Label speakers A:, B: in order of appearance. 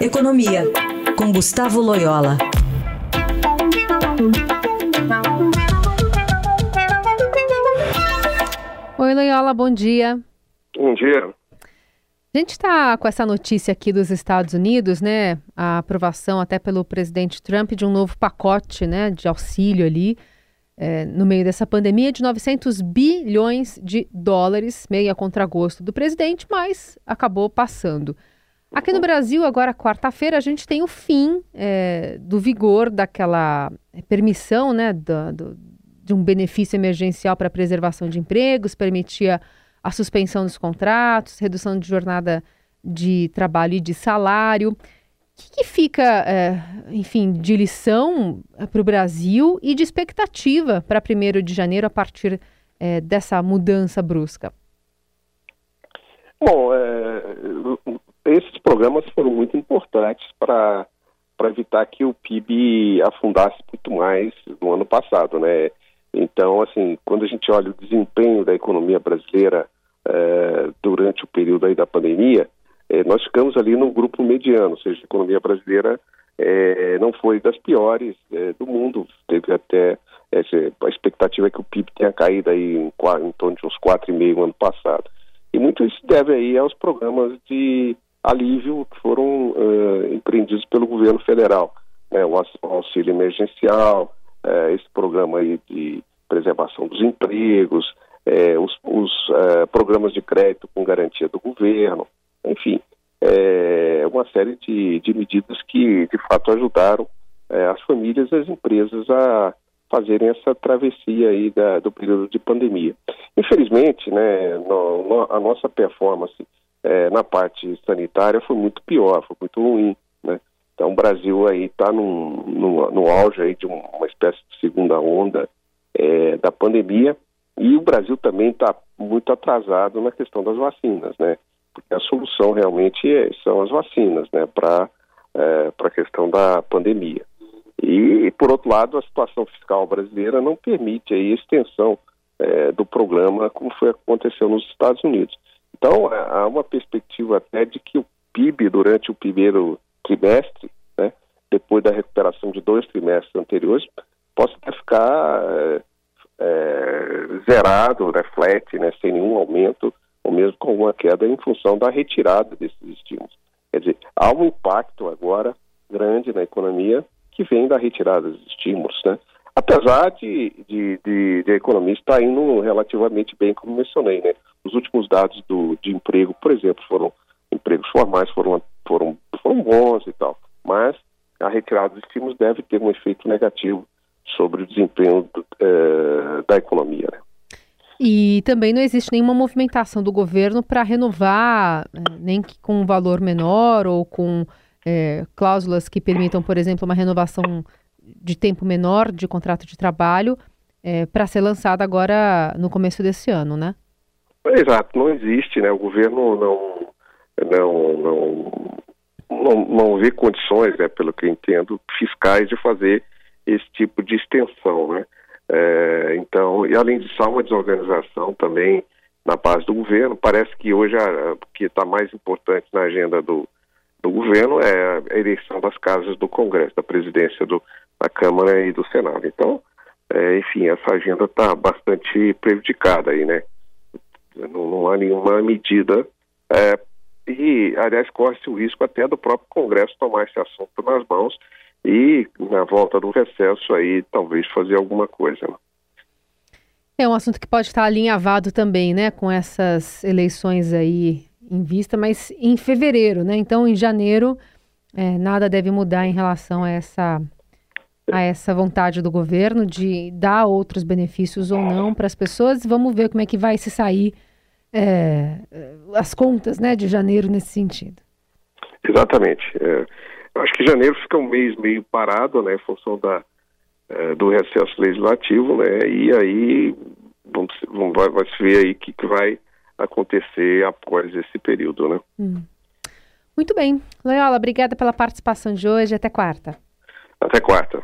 A: Economia, com Gustavo Loyola.
B: Oi, Loyola, bom dia.
C: Bom dia.
B: A gente está com essa notícia aqui dos Estados Unidos, né? A aprovação até pelo presidente Trump de um novo pacote, né, de auxílio ali é, no meio dessa pandemia de 900 bilhões de dólares, meio a contragosto do presidente, mas acabou passando. Aqui no Brasil, agora quarta-feira, a gente tem o fim é, do vigor daquela permissão, né, do, do, de um benefício emergencial para preservação de empregos, permitia a suspensão dos contratos, redução de jornada de trabalho e de salário. O que, que fica, é, enfim, de lição é, para o Brasil e de expectativa para 1 de janeiro a partir é, dessa mudança brusca?
C: Bom, é, esses programas foram muito importantes para evitar que o PIB afundasse muito mais no ano passado, né? Então, assim, quando a gente olha o desempenho da economia brasileira eh, durante o período aí da pandemia, eh, nós ficamos ali no grupo mediano, ou seja, a economia brasileira eh, não foi das piores do mundo, teve até a expectativa é que o PIB tenha caído aí em, em torno de uns 4,5% no ano passado. E muito isso deve aí aos programas de alívio que foram empreendidos pelo governo federal, né, o auxílio emergencial, é, esse programa aí de preservação dos empregos, é, os, os programas de crédito com garantia do governo, enfim, uma série de, de medidas que de fato ajudaram as famílias e as empresas a fazerem essa travessia aí da, do período de pandemia. Infelizmente, né, no, no, a nossa performance é, na parte sanitária foi muito pior, foi muito ruim. Então o Brasil aí está no, no auge aí de uma espécie de segunda onda é, da pandemia e o Brasil também está muito atrasado na questão das vacinas, né? Porque a solução realmente é, são as vacinas, né? Para é, para a questão da pandemia. E, por outro lado, a situação fiscal brasileira não permite aí a extensão é, do programa como foi aconteceu nos Estados Unidos. Então, há uma perspectiva até de que o PIB durante o primeiro trimestre, né, depois da recuperação de dois trimestres anteriores, possa até ficar é, é, zerado, reflete, né, sem nenhum aumento, ou mesmo com uma queda em função da retirada desses estímulos. Quer dizer, há um impacto agora grande na economia que vem da retirada dos estímulos, né? Apesar de, de, de, de a economia estar indo relativamente bem, como mencionei, né? Os últimos dados do, de emprego, por exemplo, foram empregos formais foram, foram foram bons e tal, mas a retirada dos estímulos deve ter um efeito negativo sobre o desempenho do, é, da economia. Né?
B: E também não existe nenhuma movimentação do governo para renovar, eh, nem que com um valor menor ou com é, cláusulas que permitam, por exemplo, uma renovação de tempo menor de contrato de trabalho é, para ser lançada agora no começo desse ano, né?
C: Exato, não existe, né? O governo não, não, não não, não vê condições, né, pelo que entendo, fiscais de fazer esse tipo de extensão, né? É, então, e além disso, há uma desorganização também na base do governo. Parece que hoje o que está mais importante na agenda do, do governo é a eleição das casas do Congresso, da presidência do, da Câmara e do Senado. Então, é, enfim, essa agenda está bastante prejudicada aí, né? Não, há nenhuma medida é, e, aliás, corre-se o risco até do próprio Congresso tomar esse assunto nas mãos e, na volta do recesso, aí talvez fazer alguma coisa. Né?
B: É um assunto que pode estar alinhavado também, né, com essas eleições aí em vista, mas em fevereiro, né? Então, em janeiro, é, nada deve mudar em relação a essa a essa vontade do governo de dar outros benefícios ou não para as pessoas. Vamos ver como é que vai se sair é, as contas né, de janeiro nesse sentido.
C: Exatamente. É, eu acho que janeiro fica um mês meio parado, né, em função da, é, do recesso legislativo, né, e aí vamos, vamos, vai, vai se ver aí o que, que vai acontecer após esse período, né.
B: Hum. Muito bem. Loyola, obrigada pela participação de hoje. Até quarta.
C: Até quarta.